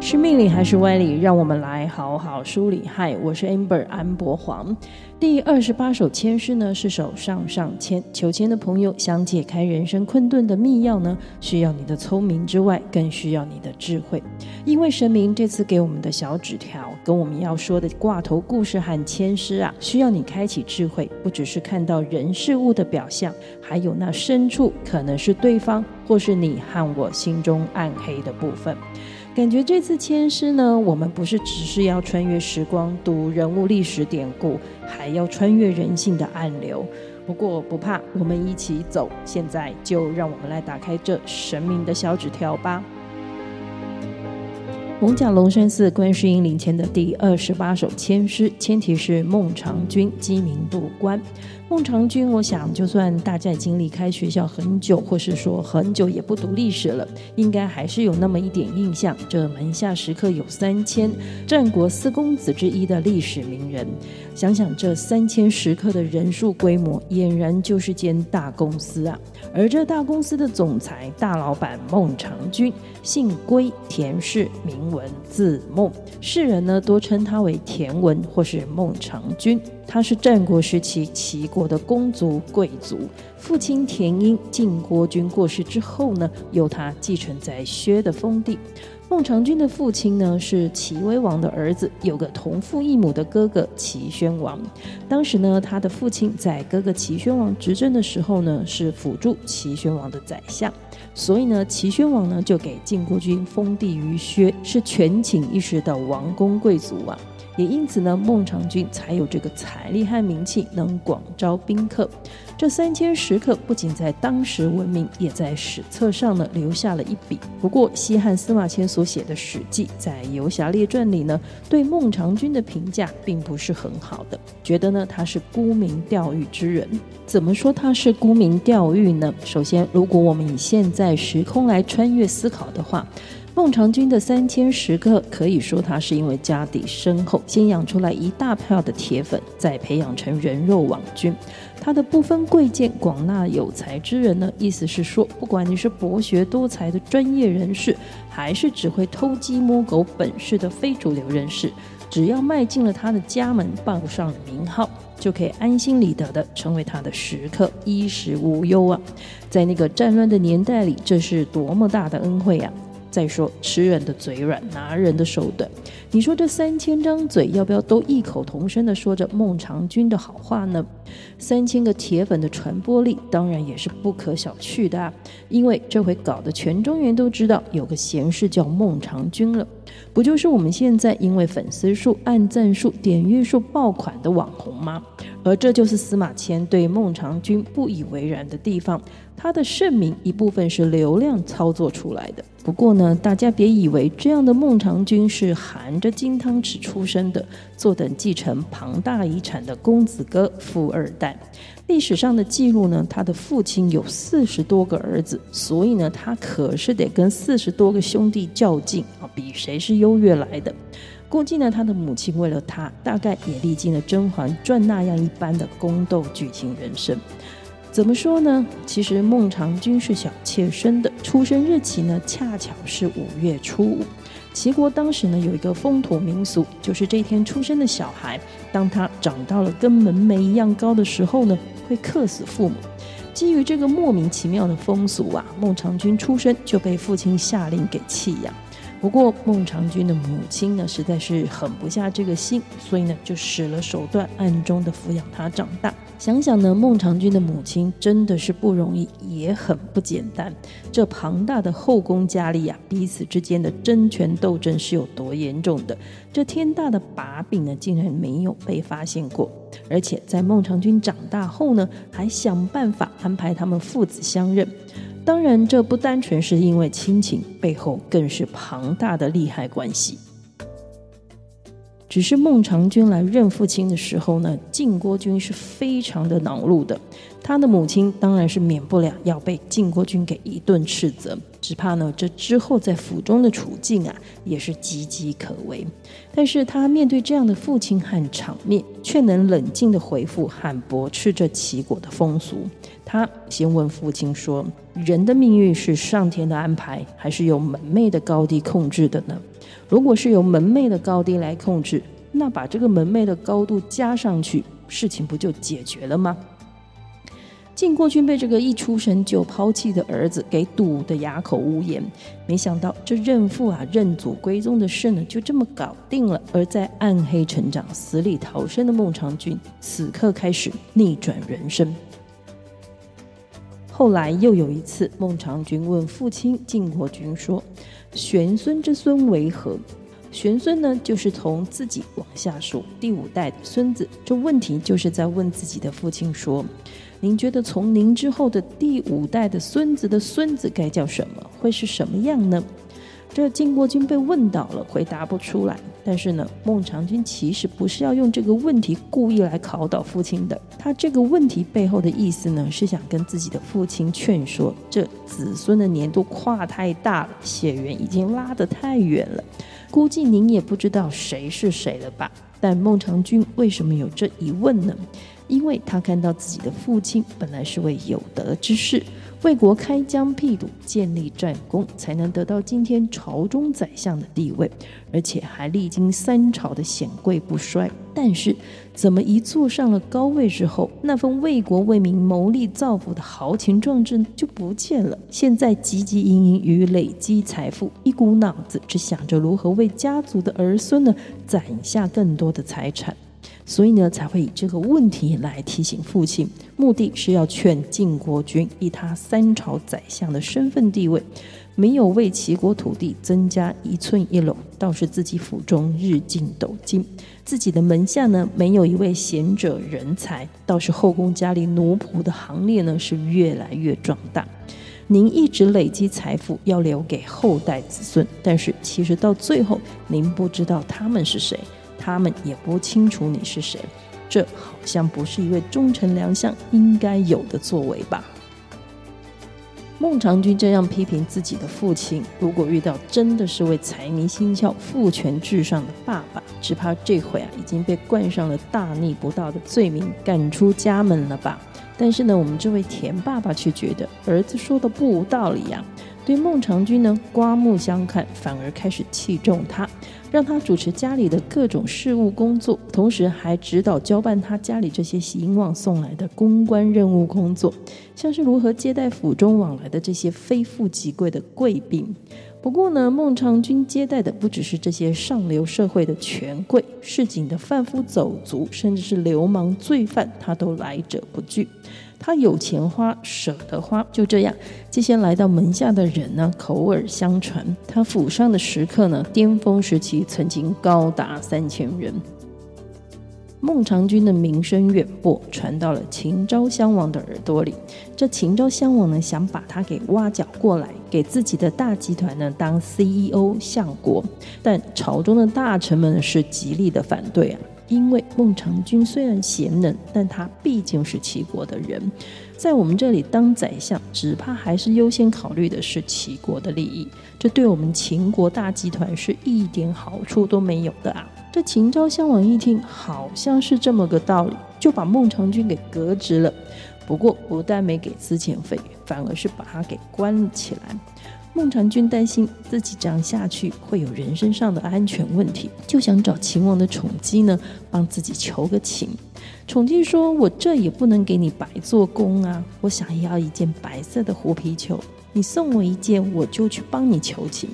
是命理还是歪理？让我们来好好梳理。嗨，我是 Amber 安博黄。第二十八首签诗呢，是首上上签。求签的朋友想解开人生困顿的密钥呢，需要你的聪明之外，更需要你的智慧。因为神明这次给我们的小纸条，跟我们要说的挂头故事和签诗啊，需要你开启智慧，不只是看到人事物的表象，还有那深处可能是对方，或是你和我心中暗黑的部分。感觉这次签诗呢，我们不是只是要穿越时光读人物历史典故，还要穿越人性的暗流。不过不怕，我们一起走。现在就让我们来打开这神明的小纸条吧。艋舺龙山寺观世音灵签的第二十八首签诗，签题是孟尝君鸡鸣入关。孟尝君，我想就算大家已经离开学校很久，或是说很久也不读历史了，应该还是有那么一点印象。这门下食客有三千，战国四公子之一的历史名人。想想这三千食客的人数规模，俨然就是间大公司啊。而这大公司的总裁大老板孟尝君，姓归，田氏，名文，字孟，世人呢多称他为田文或是孟尝君。他是战国时期齐国的公族贵族，父亲田婴晋国君过世之后呢，由他继承在薛的封地。孟尝君的父亲呢是齐威王的儿子，有个同父异母的哥哥齐宣王。当时呢，他的父亲在哥哥齐宣王执政的时候呢，是辅助齐宣王的宰相，所以呢，齐宣王呢就给晋国君封地于薛，是权倾一时的王公贵族啊。也因此呢，孟尝君才有这个财力和名气，能广招宾客。这三千食客不仅在当时闻名，也在史册上呢留下了一笔。不过，西汉司马迁所写的《史记》在《游侠列传》里呢，对孟尝君的评价并不是很好的，觉得呢他是沽名钓誉之人。怎么说他是沽名钓誉呢？首先，如果我们以现在时空来穿越思考的话，孟尝君的三千食客，可以说他是因为家底深厚，先养出来一大票的铁粉，再培养成人肉网军。他的不分贵贱，广纳有才之人呢，意思是说，不管你是博学多才的专业人士，还是只会偷鸡摸狗本事的非主流人士，只要迈进了他的家门，报上了名号，就可以安心理得的成为他的食客，衣食无忧啊！在那个战乱的年代里，这是多么大的恩惠啊！再说吃人的嘴软，拿人的手短。你说这三千张嘴要不要都异口同声的说着孟尝君的好话呢？三千个铁粉的传播力当然也是不可小觑的啊！因为这回搞得全中原都知道有个贤士叫孟尝君了，不就是我们现在因为粉丝数、按赞数、点阅数爆款的网红吗？而这就是司马迁对孟尝君不以为然的地方。他的盛名一部分是流量操作出来的。不过呢，大家别以为这样的孟尝君是含着金汤匙出生的，坐等继承庞大遗产的公子哥富二代。历史上的记录呢，他的父亲有四十多个儿子，所以呢，他可是得跟四十多个兄弟较劲啊，比谁是优越来的。估计呢，他的母亲为了他，大概也历经了《甄嬛传》那样一般的宫斗剧情人生。怎么说呢？其实孟尝君是小妾生的，出生日期呢，恰巧是五月初五。齐国当时呢，有一个风土民俗，就是这天出生的小孩，当他长到了跟门楣一样高的时候呢，会克死父母。基于这个莫名其妙的风俗啊，孟尝君出生就被父亲下令给弃养。不过孟尝君的母亲呢，实在是狠不下这个心，所以呢，就使了手段，暗中的抚养他长大。想想呢，孟尝君的母亲真的是不容易，也很不简单。这庞大的后宫佳丽啊，彼此之间的争权斗争是有多严重的？这天大的把柄呢，竟然没有被发现过。而且在孟尝君长大后呢，还想办法安排他们父子相认。当然，这不单纯是因为亲情，背后更是庞大的利害关系。只是孟尝君来认父亲的时候呢，晋国君是非常的恼怒的。他的母亲当然是免不了要被晋国君给一顿斥责，只怕呢这之后在府中的处境啊也是岌岌可危。但是他面对这样的父亲和场面，却能冷静地回复和驳斥这齐国的风俗。他先问父亲说：“人的命运是上天的安排，还是由门楣的高低控制的呢？”如果是由门楣的高低来控制，那把这个门楣的高度加上去，事情不就解决了吗？晋国君被这个一出生就抛弃的儿子给堵得哑口无言，没想到这认父啊认祖归宗的事呢就这么搞定了。而在暗黑成长、死里逃生的孟尝君，此刻开始逆转人生。后来又有一次，孟尝君问父亲晋国君说：“玄孙之孙为何？”玄孙呢，就是从自己往下数第五代的孙子。这问题就是在问自己的父亲说。您觉得从您之后的第五代的孙子的孙子该叫什么？会是什么样呢？这晋国君被问倒了，回答不出来。但是呢，孟尝君其实不是要用这个问题故意来考倒父亲的。他这个问题背后的意思呢，是想跟自己的父亲劝说：这子孙的年度跨太大了，血缘已经拉得太远了。估计您也不知道谁是谁了吧？但孟尝君为什么有这疑问呢？因为他看到自己的父亲本来是位有德之士，为国开疆辟土、建立战功，才能得到今天朝中宰相的地位，而且还历经三朝的显贵不衰。但是，怎么一坐上了高位之后，那份为国为民谋利造福的豪情壮志就不见了？现在汲汲营营于累积财富，一股脑子只想着如何为家族的儿孙呢攒下更多的财产。所以呢，才会以这个问题来提醒父亲，目的是要劝晋国君以他三朝宰相的身份地位，没有为齐国土地增加一寸一垄，倒是自己府中日进斗金；自己的门下呢，没有一位贤者人才，倒是后宫佳丽奴仆的行列呢是越来越壮大。您一直累积财富，要留给后代子孙，但是其实到最后，您不知道他们是谁。他们也不清楚你是谁，这好像不是一位忠臣良相应该有的作为吧？孟尝君这样批评自己的父亲，如果遇到真的是位财迷心窍、父权至上的爸爸，只怕这回啊已经被冠上了大逆不道的罪名，赶出家门了吧？但是呢，我们这位田爸爸却觉得儿子说的不无道理呀、啊。对孟尝君呢，刮目相看，反而开始器重他，让他主持家里的各种事务工作，同时还指导交办他家里这些迎往送来的公关任务工作，像是如何接待府中往来的这些非富即贵的贵宾。不过呢，孟尝君接待的不只是这些上流社会的权贵、市井的贩夫走卒，甚至是流氓罪犯，他都来者不拒。他有钱花，舍得花，就这样，这些来到门下的人呢，口耳相传，他府上的食客呢，巅峰时期曾经高达三千人。孟尝君的名声远播，传到了秦昭襄王的耳朵里。这秦昭襄王呢，想把他给挖角过来，给自己的大集团呢当 CEO 相国，但朝中的大臣们是极力的反对啊。因为孟尝君虽然贤能，但他毕竟是齐国的人，在我们这里当宰相，只怕还是优先考虑的是齐国的利益，这对我们秦国大集团是一点好处都没有的啊！这秦昭襄王一听，好像是这么个道理，就把孟尝君给革职了。不过不但没给资遣费，反而是把他给关了起来。孟尝君担心自己这样下去会有人身上的安全问题，就想找秦王的宠姬呢，帮自己求个情。宠姬说：“我这也不能给你白做工啊，我想要一件白色的狐皮裘，你送我一件，我就去帮你求情。”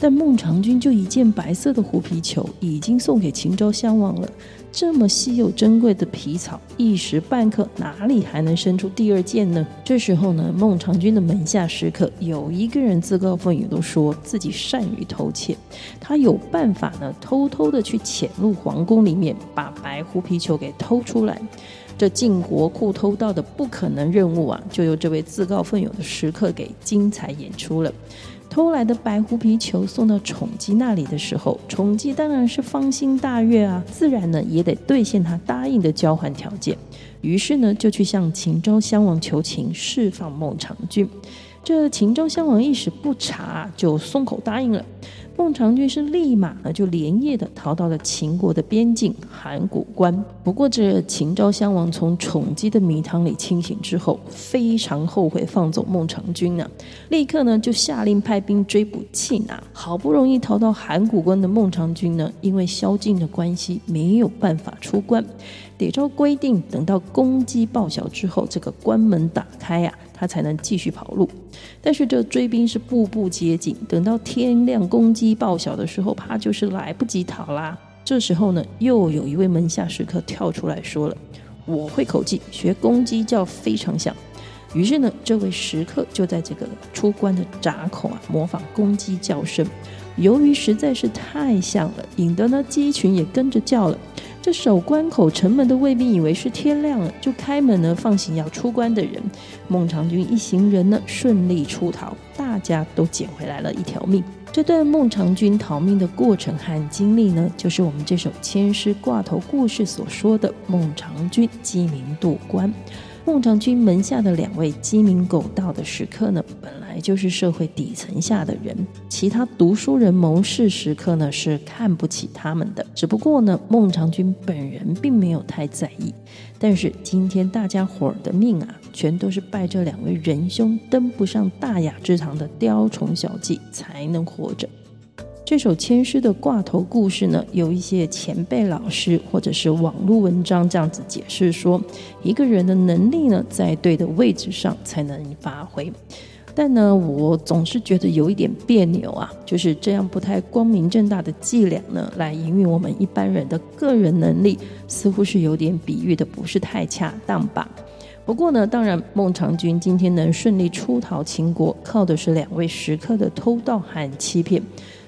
但孟尝君就一件白色的狐皮裘，已经送给秦昭襄王了。这么稀有珍贵的皮草，一时半刻哪里还能生出第二件呢？这时候呢，孟尝君的门下食客有一个人自告奋勇，都说自己善于偷窃，他有办法呢，偷偷的去潜入皇宫里面，把白狐皮球给偷出来。这进国库偷盗的不可能任务啊，就由这位自告奋勇的食客给精彩演出了。偷来的白狐皮球送到宠姬那里的时候，宠姬当然是芳心大悦啊，自然呢也得兑现他答应的交换条件。于是呢，就去向秦昭襄王求情，释放孟尝君。这秦昭襄王一时不察，就松口答应了。孟尝君是立马呢，就连夜的逃到了秦国的边境函谷关。不过，这秦昭襄王从宠姬的迷汤里清醒之后，非常后悔放走孟尝君呢，立刻呢就下令派兵追捕缉拿。好不容易逃到函谷关的孟尝君呢，因为宵禁的关系，没有办法出关，得照规定等到公鸡报晓之后，这个关门打开呀、他才能继续跑路，但是这追兵是步步接近，等到天亮公鸡报晓的时候，怕就是来不及逃啦。这时候呢，又有一位门下食客跳出来说了：“我会口技，学公鸡叫非常像。”于是呢，这位食客就在这个出关的闸口啊，模仿公鸡叫声。由于实在是太像了，引得呢鸡群也跟着叫了。这守关口城门的卫兵以为是天亮了，就开门呢，放行要出关的人。孟尝君一行人呢，顺利出逃，大家都捡回来了一条命。这段孟尝君逃命的过程和经历呢，就是我们这首千诗挂头故事所说的孟尝君鸡鸣渡关。孟尝君门下的两位鸡鸣狗盗的食客呢，本来就是社会底层下的人，其他读书人、谋士食客呢是看不起他们的。只不过呢，孟尝君本人并没有太在意。但是今天大家伙儿的命啊，全都是拜这两位仁兄登不上大雅之堂的雕虫小技才能活着。这首千诗的挂头故事呢，有一些前辈老师或者是网络文章这样子解释说，一个人的能力呢，在对的位置上才能发挥。但呢，我总是觉得有一点别扭啊，就是这样不太光明正大的伎俩呢，来营运我们一般人的个人能力，似乎是有点比喻的不是太恰当吧。不过呢，当然孟尝君今天能顺利出逃秦国，靠的是两位食客的偷盗和欺骗。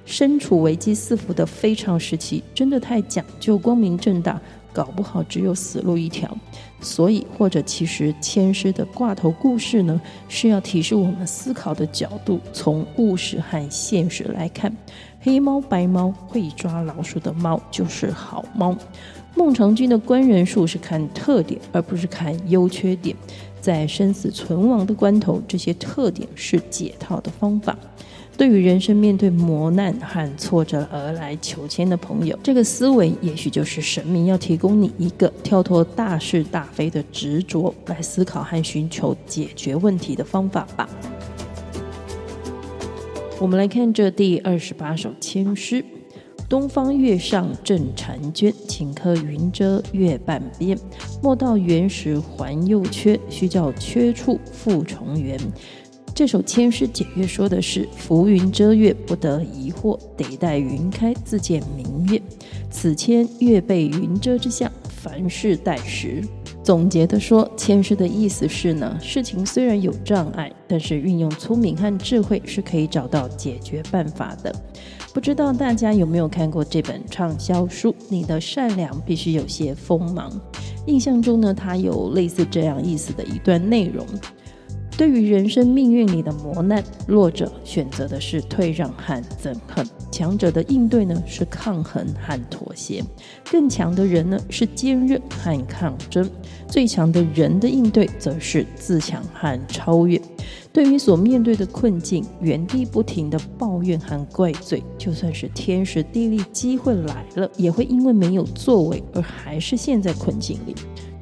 身处危机四伏的非常时期，真的太讲究光明正大，搞不好只有死路一条。所以，或者其实千师的挂头故事呢，是要提示我们思考的角度，从务实和现实来看，黑猫白猫会抓老鼠的猫就是好猫。孟尝君的官人术是看特点，而不是看优缺点。在生死存亡的关头，这些特点是解套的方法。对于人生面对磨难和挫折而来求签的朋友，这个思维也许就是神明要提供你一个跳脱大是大非的执着，来思考和寻求解决问题的方法吧。我们来看这第二十八首签诗：东方月上正婵娟，顷刻云遮月半边。莫道圆时环又缺，须教缺处复重圆。这首千诗解月说的是浮云遮月不得疑惑，得待云开自见明月。此签月被云遮之象，凡事待时。总结的说，签诗的意思是呢，事情虽然有障碍，但是运用聪明和智慧是可以找到解决办法的。不知道大家有没有看过这本畅销书《你的善良必须有些锋芒》？印象中呢，它有类似这样意思的一段内容。对于人生命运里的磨难，弱者选择的是退让和憎恨，强者的应对呢是抗衡和妥协，更强的人呢是坚韧和抗争，最强的人的应对则是自强和超越。对于所面对的困境，原地不停的抱怨和怪罪，就算是天时地利机会来了，也会因为没有作为而还是陷在困境里。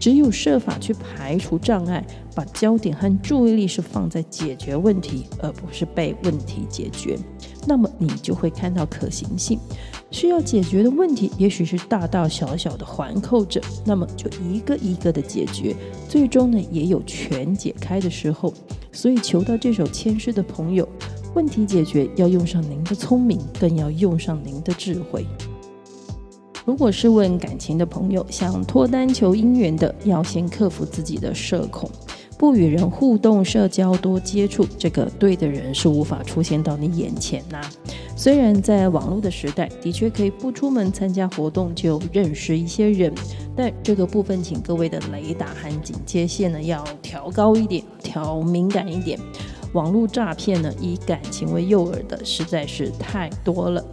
只有设法去排除障碍，把焦点和注意力是放在解决问题，而不是被问题解决，那么你就会看到可行性。需要解决的问题，也许是大大小小的环扣着，那么就一个一个的解决，最终呢也有全解开的时候。所以求到这首签诗的朋友，问题解决要用上您的聪明，更要用上您的智慧。如果是问感情的朋友，想脱单求姻缘的，要先克服自己的社恐，不与人互动、社交、多接触，这个对的人是无法出现到你眼前呐、虽然在网络的时代，的确可以不出门参加活动就认识一些人，但这个部分，请各位的雷达和警戒线呢要调高一点，调敏感一点。网络诈骗呢，以感情为诱饵的实在是太多了。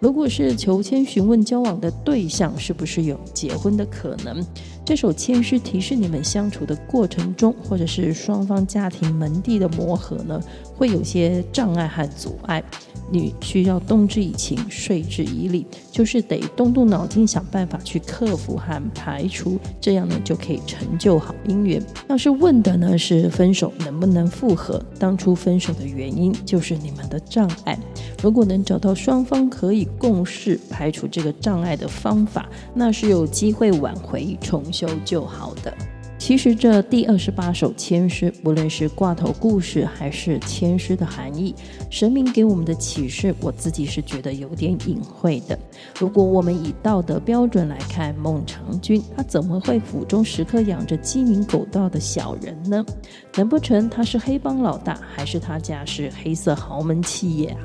如果是求签询问交往的对象是不是有结婚的可能，这首签诗提示你们相处的过程中，或者是双方家庭门第的磨合呢，会有些障碍和阻碍。你需要动之以情，说之以理，就是得动动脑筋想办法去克服和排除，这样呢就可以成就好姻缘。要是问的呢是分手呢不能复合，当初分手的原因就是你们的障碍。如果能找到双方可以共事排除这个障碍的方法，那是有机会挽回重修旧好的。其实这第二十八首签诗，不论是挂头故事还是签诗的含义，神明给我们的启示，我自己是觉得有点隐晦的。如果我们以道德标准来看，孟尝君他怎么会府中时刻养着鸡鸣狗盗的小人呢？难不成他是黑帮老大，还是他家是黑色豪门企业啊？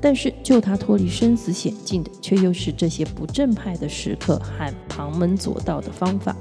但是救他脱离生死险境的，却又是这些不正派的食客和旁门左道的方法。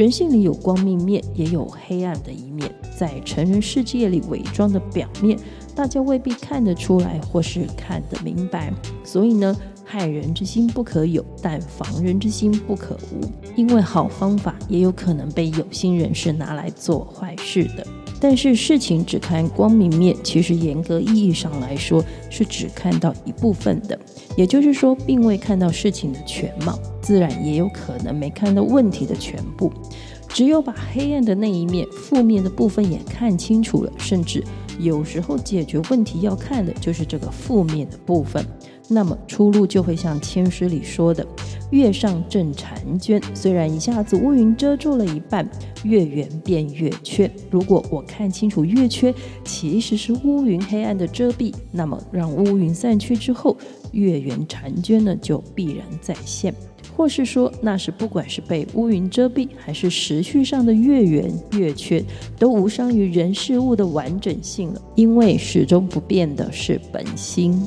人性里有光明面，也有黑暗的一面。在成人世界里伪装的表面，大家未必看得出来，或是看得明白。所以呢，害人之心不可有，但防人之心不可无。因为好方法也有可能被有心人士拿来做坏事的。但是事情只看光明面，其实严格意义上来说，是只看到一部分的。也就是说，并未看到事情的全貌。自然也有可能没看到问题的全部，只有把黑暗的那一面、负面的部分也看清楚了，甚至有时候解决问题要看的就是这个负面的部分，那么出路就会像签诗里说的“月上正婵娟”，虽然一下子乌云遮住了一半，月圆变月缺。如果我看清楚月缺其实是乌云黑暗的遮蔽，那么让乌云散去之后，月圆婵娟呢就必然再现。或是说，那是不管是被乌云遮蔽，还是时序上的月圆月缺，都无伤于人事物的完整性了。因为始终不变的是本心。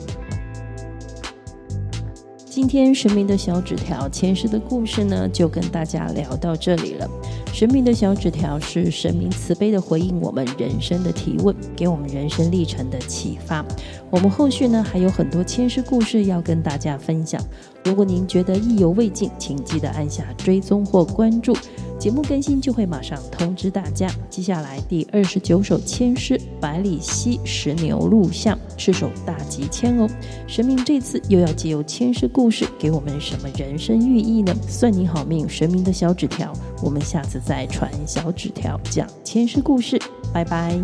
今天神明的小纸条签诗的故事呢，就跟大家聊到这里了。神明的小纸条是神明慈悲的回应我们人生的提问，给我们人生历程的启发。我们后续呢还有很多签诗故事要跟大家分享。如果您觉得意犹未尽，请记得按下追踪或关注，节目更新就会马上通知大家。接下来第二十九首千诗《百里奚石牛录像》是首大吉签哦。神明这次又要借由千诗故事给我们什么人生寓意呢？算你好命，神明的小纸条，我们下次再传小纸条讲千诗故事，拜拜。